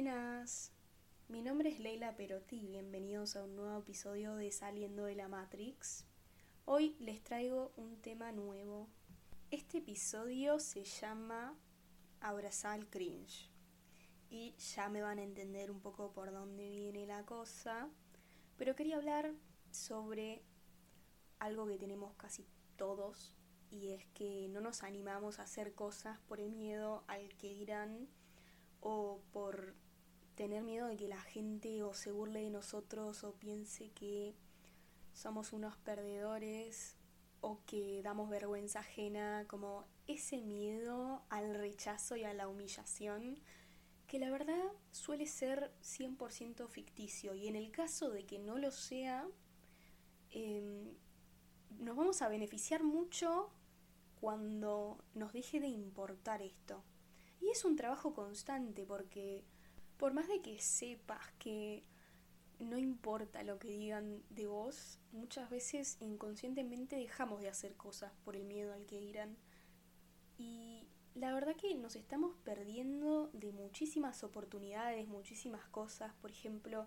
Buenas, mi nombre es Leila Perotti bienvenidos a un nuevo episodio de Saliendo de la Matrix. Hoy les traigo un tema nuevo. Este episodio se llama Abrazar el cringe y ya me van a entender un poco por dónde viene la cosa, pero quería hablar sobre algo que tenemos casi todos y es que no nos animamos a hacer cosas por el miedo al que dirán o por tener miedo de que la gente o se burle de nosotros o piense que somos unos perdedores o que damos vergüenza ajena, como ese miedo al rechazo y a la humillación, que la verdad suele ser 100% ficticio y en el caso de que no lo sea, em, nos vamos a beneficiar mucho cuando nos deje de importar esto. Y es un trabajo constante porque por más de que sepas que no importa lo que digan de vos, muchas veces inconscientemente dejamos de hacer cosas por el miedo al que dirán. Y la verdad que nos estamos perdiendo de muchísimas oportunidades, muchísimas cosas. Por ejemplo,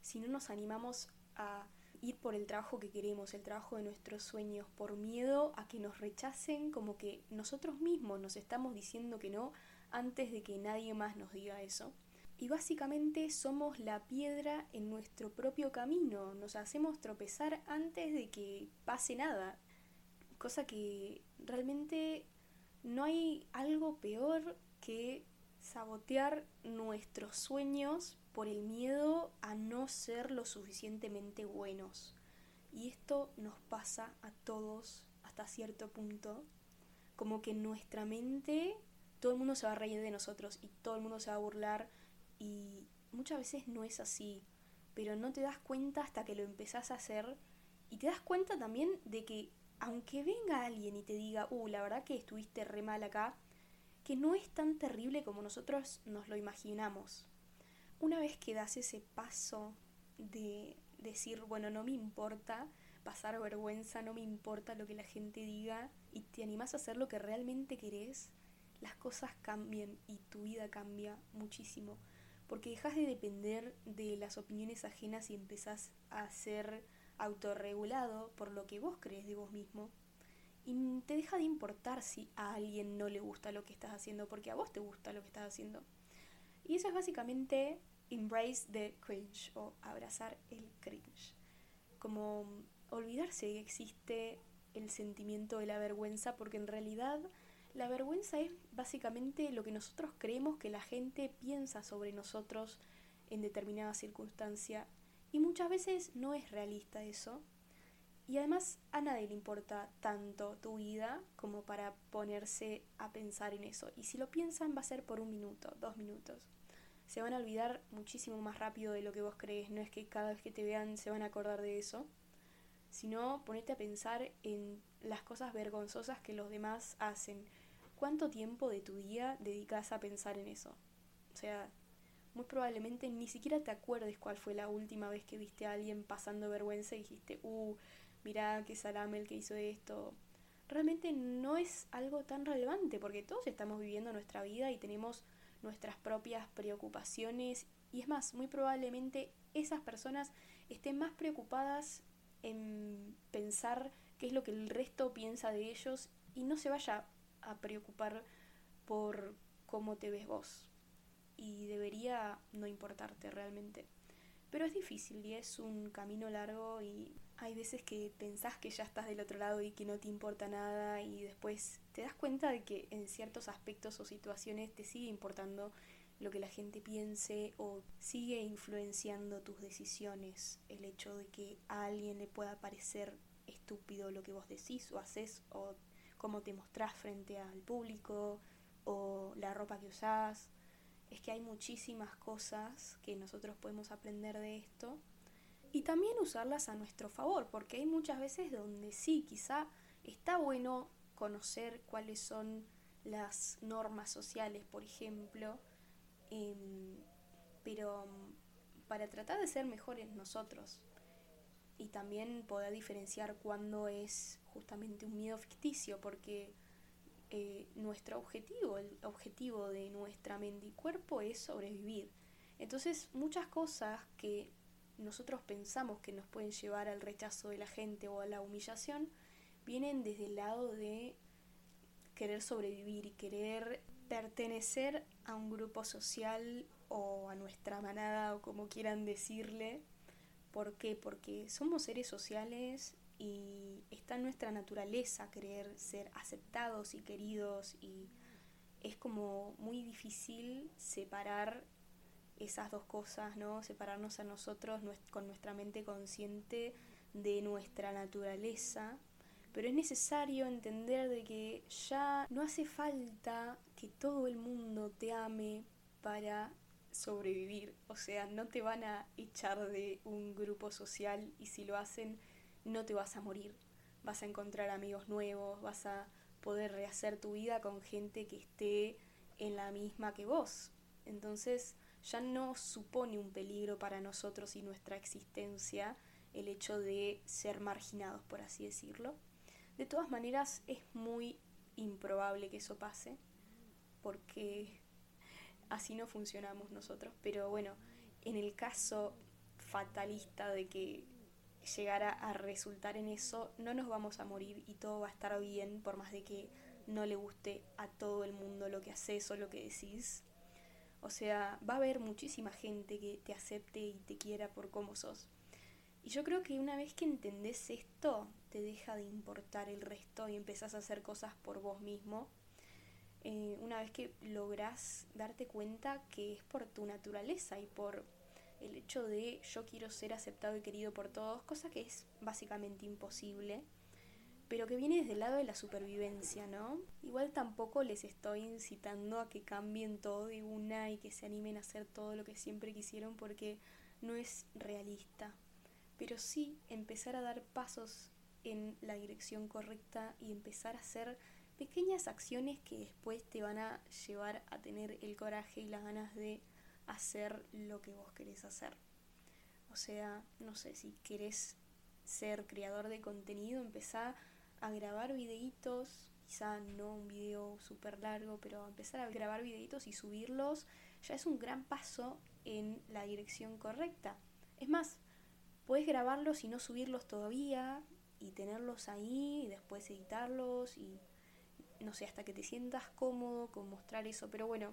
si no nos animamos a ir por el trabajo que queremos, el trabajo de nuestros sueños, por miedo a que nos rechacen, como que nosotros mismos nos estamos diciendo que no antes de que nadie más nos diga eso. Y básicamente somos la piedra en nuestro propio camino, nos hacemos tropezar antes de que pase nada, cosa que realmente no hay algo peor que sabotear nuestros sueños por el miedo a no ser lo suficientemente buenos. Y esto nos pasa a todos hasta cierto punto, como que en nuestra mente todo el mundo se va a reír de nosotros y todo el mundo se va a burlar y muchas veces no es así, pero no te das cuenta hasta que lo empezás a hacer y te das cuenta también de que aunque venga alguien y te diga, uh, la verdad que estuviste re mal acá, que no es tan terrible como nosotros nos lo imaginamos. Una vez que das ese paso de decir, bueno, no me importa pasar vergüenza, no me importa lo que la gente diga, y te animas a hacer lo que realmente querés, las cosas cambian y tu vida cambia muchísimo. Porque dejas de depender de las opiniones ajenas y empezás a ser autorregulado por lo que vos crees de vos mismo. Y te deja de importar si a alguien no le gusta lo que estás haciendo, porque a vos te gusta lo que estás haciendo. Y eso es básicamente embrace the cringe o abrazar el cringe. Como olvidarse que existe el sentimiento de la vergüenza, porque en realidad la vergüenza es básicamente lo que nosotros creemos que la gente piensa sobre nosotros en determinada circunstancia y muchas veces no es realista eso. Y además a nadie le importa tanto tu vida como para ponerse a pensar en eso. Y si lo piensan va a ser por un minuto, dos minutos. Se van a olvidar muchísimo más rápido de lo que vos crees. No es que cada vez que te vean se van a acordar de eso. Sino ponete a pensar en las cosas vergonzosas que los demás hacen ¿cuánto tiempo de tu día dedicas a pensar en eso? O sea, muy probablemente ni siquiera te acuerdes cuál fue la última vez que viste a alguien pasando vergüenza y dijiste, uh, mirá qué salame el que hizo esto. Realmente no es algo tan relevante porque todos estamos viviendo nuestra vida y tenemos nuestras propias preocupaciones y es más, muy probablemente esas personas estén más preocupadas en pensar qué es lo que el resto piensa de ellos y no se vaya a preocupar por cómo te ves vos. Y debería no importarte realmente. Pero es difícil y es un camino largo y hay veces que pensás que ya estás del otro lado y que no te importa nada y después te das cuenta de que en ciertos aspectos o situaciones te sigue importando lo que la gente piense o sigue influenciando tus decisiones. El hecho de que a alguien le pueda parecer estúpido lo que vos decís o haces cómo te mostrás frente al público o la ropa que usás. Es que hay muchísimas cosas que nosotros podemos aprender de esto y también usarlas a nuestro favor, porque hay muchas veces donde sí, quizá está bueno conocer cuáles son las normas sociales, por ejemplo, em, pero para tratar de ser mejores nosotros y también poder diferenciar cuándo es justamente un miedo ficticio, porque eh, nuestro objetivo, el objetivo de nuestra mente y cuerpo es sobrevivir. Entonces, muchas cosas que nosotros pensamos que nos pueden llevar al rechazo de la gente o a la humillación, vienen desde el lado de querer sobrevivir y querer pertenecer a un grupo social o a nuestra manada o como quieran decirle. ¿Por qué? Porque somos seres sociales y está en nuestra naturaleza querer ser aceptados y queridos y es como muy difícil separar esas dos cosas, ¿no? Separarnos a nosotros con nuestra mente consciente de nuestra naturaleza. Pero es necesario entender de que ya no hace falta que todo el mundo te ame para sobrevivir. O sea, no te van a echar de un grupo social y si lo hacen, no te vas a morir. Vas a encontrar amigos nuevos, vas a poder rehacer tu vida con gente que esté en la misma que vos. Entonces, ya no supone un peligro para nosotros y nuestra existencia el hecho de ser marginados, por así decirlo. De todas maneras, es muy improbable que eso pase, porque así no funcionamos nosotros. Pero bueno, en el caso fatalista de que llegara a resultar en eso, no nos vamos a morir y todo va a estar bien, por más de que no le guste a todo el mundo lo que haces o lo que decís. O sea, va a haber muchísima gente que te acepte y te quiera por cómo sos. Y yo creo que una vez que entendés esto, te deja de importar el resto y empezás a hacer cosas por vos mismo. Eh, una vez que lográs darte cuenta que es por tu naturaleza y por el hecho de yo quiero ser aceptado y querido por todos, cosa que es básicamente imposible pero que viene desde el lado de la supervivencia, ¿no? Igual tampoco les estoy incitando a que cambien todo de una y que se animen a hacer todo lo que siempre quisieron porque no es realista. Pero sí empezar a dar pasos en la dirección correcta y empezar a hacer pequeñas acciones que después te van a llevar a tener el coraje y las ganas de hacer lo que vos querés hacer. O sea, no sé, si querés ser creador de contenido, empezá a grabar videitos, quizá no un video súper largo, pero empezar a grabar videitos y subirlos ya es un gran paso en la dirección correcta. Es más, puedes grabarlos y no subirlos todavía y tenerlos ahí y después editarlos y no sé, hasta que te sientas cómodo con mostrar eso, pero bueno,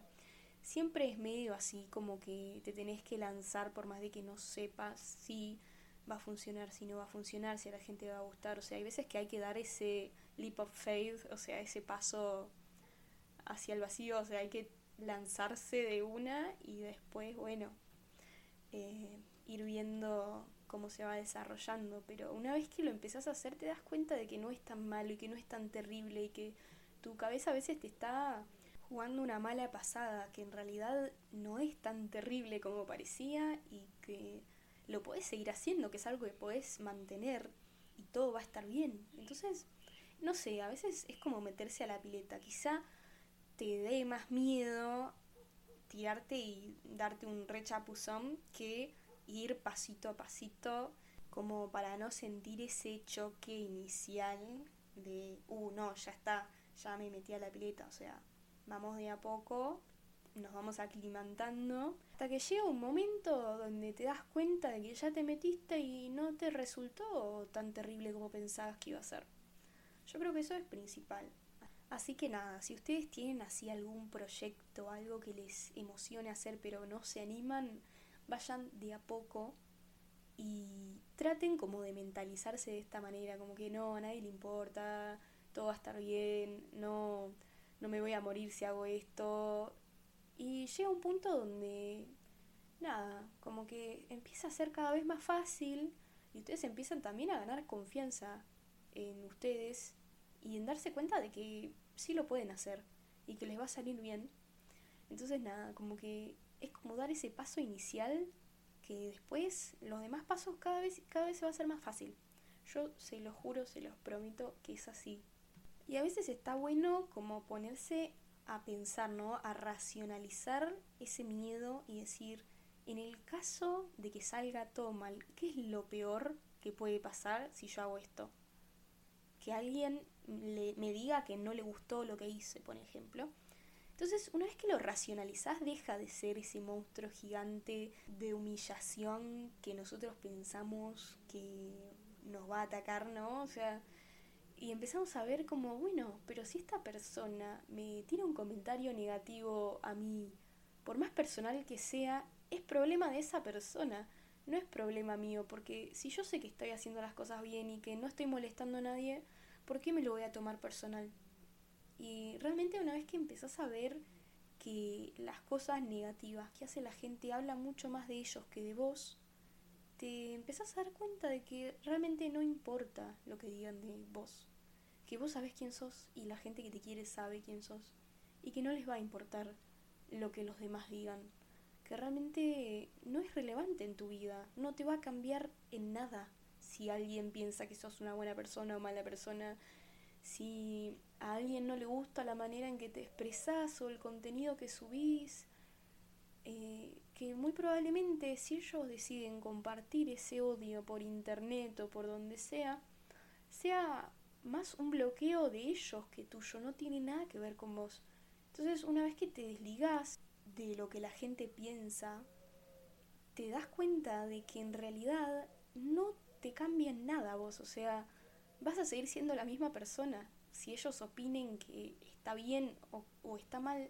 siempre es medio así como que te tenés que lanzar por más de que no sepas si va a funcionar, si no va a funcionar, si a la gente va a gustar. O sea, hay veces que hay que dar ese leap of faith, o sea, ese paso hacia el vacío, o sea, hay que lanzarse de una y después, bueno, eh, ir viendo cómo se va desarrollando. Pero una vez que lo empezás a hacer, te das cuenta de que no es tan malo y que no es tan terrible y que tu cabeza a veces te está jugando una mala pasada, que en realidad no es tan terrible como parecía y que lo podés seguir haciendo, que es algo que podés mantener y todo va a estar bien. Entonces, no sé, a veces es como meterse a la pileta. Quizá te dé más miedo tirarte y darte un rechapuzón que ir pasito a pasito como para no sentir ese choque inicial de, uh, no, ya está, ya me metí a la pileta, o sea, vamos de a poco nos vamos aclimantando hasta que llega un momento donde te das cuenta de que ya te metiste y no te resultó tan terrible como pensabas que iba a ser. Yo creo que eso es principal. Así que nada, si ustedes tienen así algún proyecto, algo que les emocione hacer pero no se animan, vayan de a poco y traten como de mentalizarse de esta manera, como que no, a nadie le importa, todo va a estar bien, no, no me voy a morir si hago esto, y llega un punto donde, nada, como que empieza a ser cada vez más fácil y ustedes empiezan también a ganar confianza en ustedes y en darse cuenta de que sí lo pueden hacer y que les va a salir bien. Entonces, nada, como que es como dar ese paso inicial que después los demás pasos cada vez, cada vez se va a hacer más fácil. Yo se los juro, se los prometo que es así. Y a veces está bueno como ponerse a pensar, ¿no? A racionalizar ese miedo y decir, en el caso de que salga todo mal, ¿qué es lo peor que puede pasar si yo hago esto? Que alguien le, me diga que no le gustó lo que hice, por ejemplo. Entonces, una vez que lo racionalizás, deja de ser ese monstruo gigante de humillación que nosotros pensamos que nos va a atacar, ¿no? O sea, y empezamos a ver como, bueno, pero si esta persona me tira un comentario negativo a mí, por más personal que sea, es problema de esa persona, no es problema mío, porque si yo sé que estoy haciendo las cosas bien y que no estoy molestando a nadie, ¿por qué me lo voy a tomar personal? Y realmente una vez que empezás a ver que las cosas negativas que hace la gente habla mucho más de ellos que de vos, te empezás a dar cuenta de que realmente no importa lo que digan de vos. Que vos sabés quién sos y la gente que te quiere sabe quién sos. Y que no les va a importar lo que los demás digan. Que realmente no es relevante en tu vida. No te va a cambiar en nada si alguien piensa que sos una buena persona o mala persona si a alguien no le gusta la manera en que te expresás o el contenido que subís, eh, que muy probablemente si ellos deciden compartir ese odio por internet o por donde sea, sea más un bloqueo de ellos que tuyo, no tiene nada que ver con vos. Entonces, una vez que te desligás de lo que la gente piensa, te das cuenta de que en realidad no te cambia nada vos, o sea, vas a seguir siendo la misma persona. Si ellos opinen que está bien o, está mal,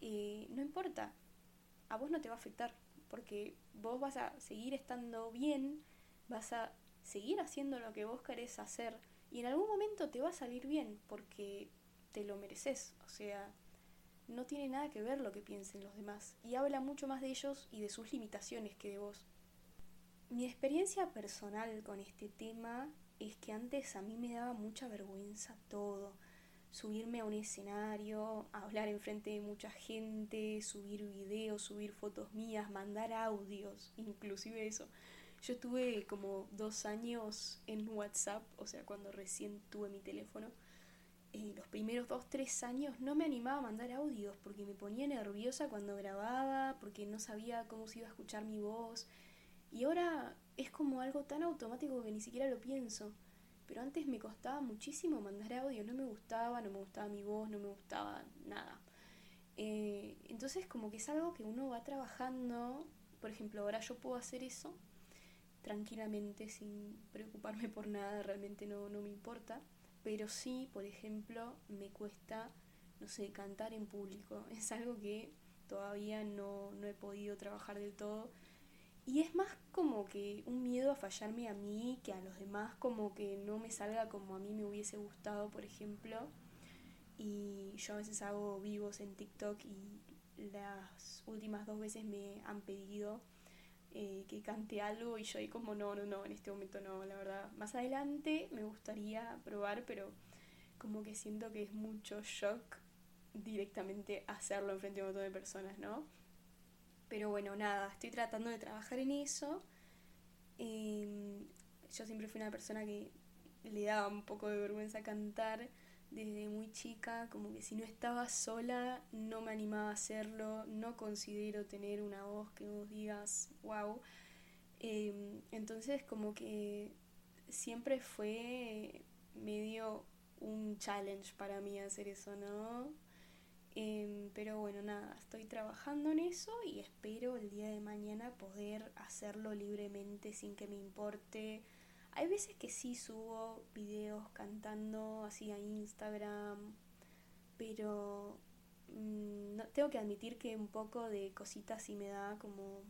eh, no importa. A vos no te va a afectar, porque vos vas a seguir estando bien, vas a seguir haciendo lo que vos querés hacer y en algún momento te va a salir bien, porque te lo mereces. O sea, no tiene nada que ver lo que piensen los demás y habla mucho más de ellos y de sus limitaciones que de vos. Mi experiencia personal con este tema es que antes a mí me daba mucha vergüenza todo. Subirme a un escenario, hablar enfrente de mucha gente, subir videos, subir fotos mías, mandar audios, inclusive eso. Yo tuve como dos años en WhatsApp, o sea, cuando recién tuve mi teléfono. Los primeros dos, tres años no me animaba a mandar audios porque me ponía nerviosa cuando grababa, porque no sabía cómo se iba a escuchar mi voz. Y ahora es como algo tan automático que ni siquiera lo pienso. Pero antes me costaba muchísimo mandar audio, no me gustaba, no me gustaba mi voz, no me gustaba nada. Eh, entonces como que es algo que uno va trabajando, por ejemplo, ahora yo puedo hacer eso tranquilamente sin preocuparme por nada, realmente no, no me importa, pero sí, por ejemplo, me cuesta, no sé, cantar en público, es algo que todavía no, no he podido trabajar del todo. Y es más como que un miedo a fallarme a mí que a los demás, como que no me salga como a mí me hubiese gustado, por ejemplo. Y yo a veces hago vivos en TikTok y las últimas dos veces me han pedido eh, que cante algo y yo ahí como no, no, no, en este momento no, la verdad. Más adelante me gustaría probar, pero como que siento que es mucho shock directamente hacerlo en frente a un montón de personas, ¿no? Pero bueno, nada, estoy tratando de trabajar en eso. Em, yo siempre fui una persona que le daba un poco de vergüenza cantar desde muy chica, como que si no estaba sola no me animaba a hacerlo, no considero tener una voz que vos digas, wow. Em, entonces como que siempre fue medio un challenge para mí hacer eso, ¿no? Em, pero bueno, nada, estoy trabajando en eso y espero el día de mañana poder hacerlo libremente sin que me importe. Hay veces que sí subo videos cantando así a Instagram, pero mm, no, tengo que admitir que un poco de cositas sí me da como...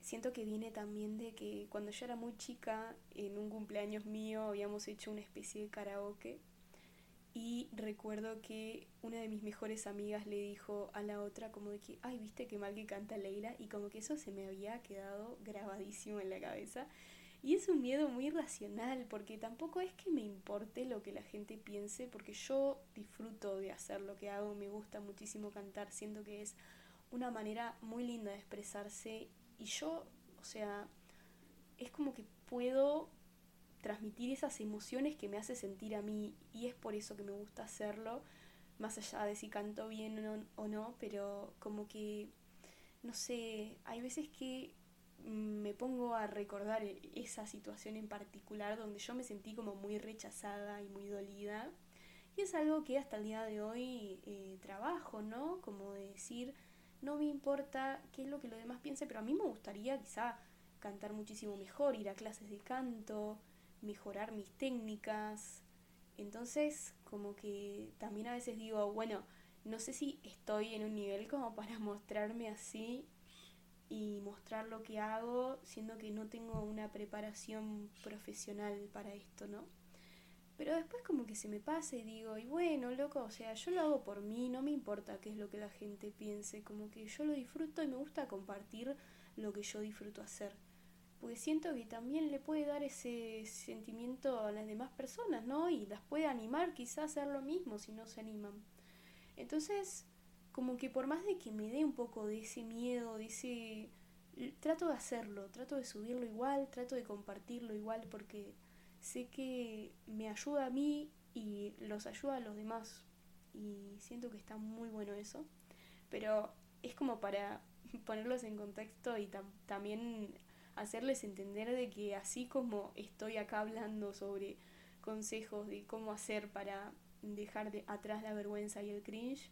Siento que viene también de que cuando yo era muy chica, en un cumpleaños mío habíamos hecho una especie de karaoke y recuerdo que una de mis mejores amigas le dijo a la otra como de que, ay, viste qué mal que canta Leila. Y como que eso se me había quedado grabadísimo en la cabeza. Y es un miedo muy racional, porque tampoco es que me importe lo que la gente piense, porque yo disfruto de hacer lo que hago, me gusta muchísimo cantar, siento que es una manera muy linda de expresarse. Y yo, o sea, es como que puedo transmitir esas emociones que me hace sentir a mí y es por eso que me gusta hacerlo, más allá de si canto bien o no, pero como que, no sé, hay veces que me pongo a recordar esa situación en particular donde yo me sentí como muy rechazada y muy dolida Y es algo que hasta el día de hoy eh, trabajo, ¿no? Como de decir, no me importa qué es lo que los demás piensen, pero a mí me gustaría quizá cantar muchísimo mejor, ir a clases de canto, mejorar mis técnicas. Entonces, como que también a veces digo, bueno, no sé si estoy en un nivel como para mostrarme así y mostrar lo que hago, siendo que no tengo una preparación profesional para esto, ¿no? Pero después como que se me pasa y digo, y bueno, loco, o sea, yo lo hago por mí, no me importa qué es lo que la gente piense, como que yo lo disfruto y me gusta compartir lo que yo disfruto hacer. Porque siento que también le puede dar ese sentimiento a las demás personas, ¿no? Y las puede animar quizás a hacer lo mismo si no se animan. Entonces, como que por más de que me dé un poco de ese miedo, de ese... Trato de hacerlo, trato de subirlo igual, trato de compartirlo igual porque sé que me ayuda a mí y los ayuda a los demás. Y siento que está muy bueno eso. Pero es como para ponerlos en contexto y también hacerles entender de que así como estoy acá hablando sobre consejos de cómo hacer para dejar de atrás la vergüenza y el cringe,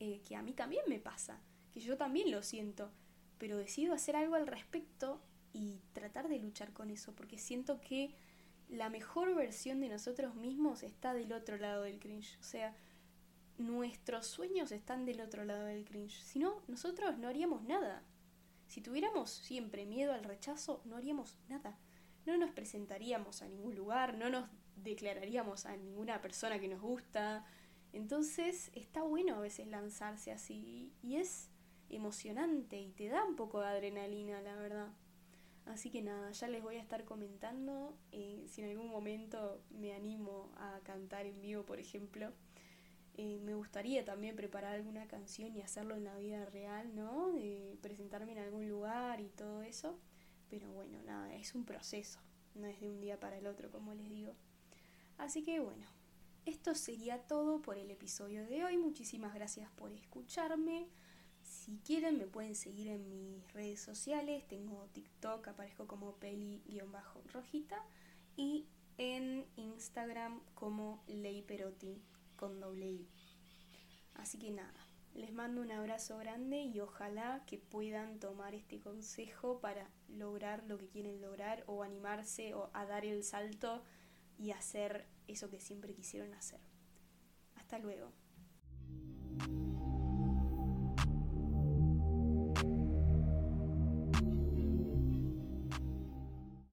eh, que a mí también me pasa, que yo también lo siento, pero decido hacer algo al respecto y tratar de luchar con eso, porque siento que la mejor versión de nosotros mismos está del otro lado del cringe. O sea, nuestros sueños están del otro lado del cringe. Si no, nosotros no haríamos nada. Si tuviéramos siempre miedo al rechazo, no haríamos nada. No nos presentaríamos a ningún lugar, no nos declararíamos a ninguna persona que nos gusta. Entonces está bueno a veces lanzarse así y es emocionante y te da un poco de adrenalina, la verdad. Así que nada, ya les voy a estar comentando eh, si en algún momento me animo a cantar en vivo, por ejemplo. Eh, me gustaría también preparar alguna canción y hacerlo en la vida real, ¿no? De presentarme en algún lugar y todo eso. Pero bueno, nada, es un proceso, no es de un día para el otro, como les digo. Así que bueno, esto sería todo por el episodio de hoy. Muchísimas gracias por escucharme. Si quieren me pueden seguir en mis redes sociales. Tengo TikTok, aparezco como peli-rojita. Y en Instagram como leiperotti con doble I. Así que nada, les mando un abrazo grande y ojalá que puedan tomar este consejo para lograr lo que quieren lograr o animarse o a dar el salto y hacer eso que siempre quisieron hacer. Hasta luego.